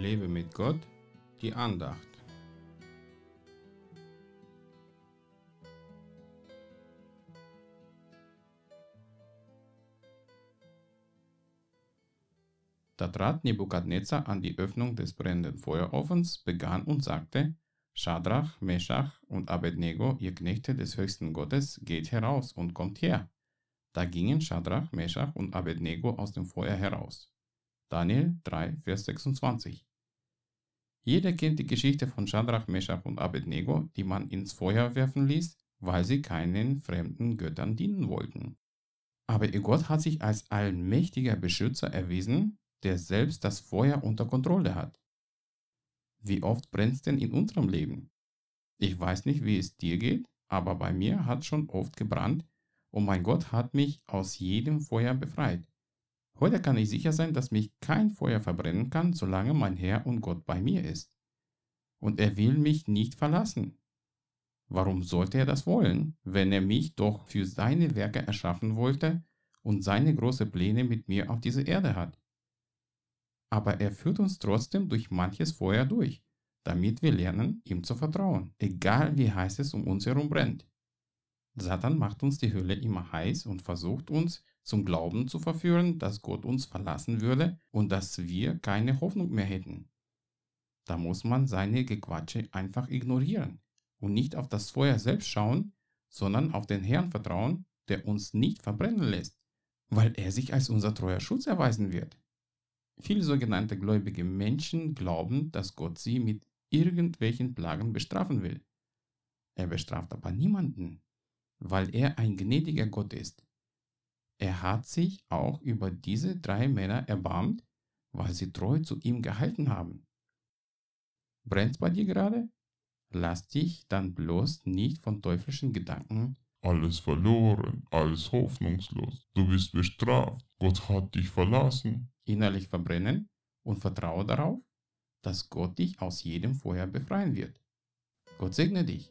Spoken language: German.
Lebe mit Gott, die Andacht. Da trat Nebukadnezar an die Öffnung des brennenden Feuerofens, begann und sagte, Schadrach, Meschach und Abednego, ihr Knechte des höchsten Gottes, geht heraus und kommt her. Da gingen Schadrach, Meschach und Abednego aus dem Feuer heraus. Daniel 3, Vers 26. Jeder kennt die Geschichte von Schadrach, Meschach und Abednego, die man ins Feuer werfen ließ, weil sie keinen fremden Göttern dienen wollten. Aber ihr Gott hat sich als allmächtiger Beschützer erwiesen, der selbst das Feuer unter Kontrolle hat. Wie oft brennt es denn in unserem Leben? Ich weiß nicht, wie es dir geht, aber bei mir hat schon oft gebrannt und mein Gott hat mich aus jedem Feuer befreit. Heute kann ich sicher sein, dass mich kein Feuer verbrennen kann, solange mein Herr und Gott bei mir ist. Und er will mich nicht verlassen. Warum sollte er das wollen, wenn er mich doch für seine Werke erschaffen wollte und seine großen Pläne mit mir auf dieser Erde hat? Aber er führt uns trotzdem durch manches Feuer durch, damit wir lernen, ihm zu vertrauen, egal wie heiß es um uns herum brennt. Satan macht uns die Hölle immer heiß und versucht uns zum Glauben zu verführen, dass Gott uns verlassen würde und dass wir keine Hoffnung mehr hätten. Da muss man seine Gequatsche einfach ignorieren und nicht auf das Feuer selbst schauen, sondern auf den Herrn vertrauen, der uns nicht verbrennen lässt, weil er sich als unser treuer Schutz erweisen wird. Viele sogenannte gläubige Menschen glauben, dass Gott sie mit irgendwelchen Plagen bestrafen will. Er bestraft aber niemanden, weil er ein gnädiger Gott ist. Er hat sich auch über diese drei Männer erbarmt, weil sie treu zu ihm gehalten haben. Brennt's bei dir gerade? Lass dich dann bloß nicht von teuflischen Gedanken alles verloren, alles hoffnungslos. Du bist bestraft, Gott hat dich verlassen. Innerlich verbrennen und vertraue darauf, dass Gott dich aus jedem Feuer befreien wird. Gott segne dich.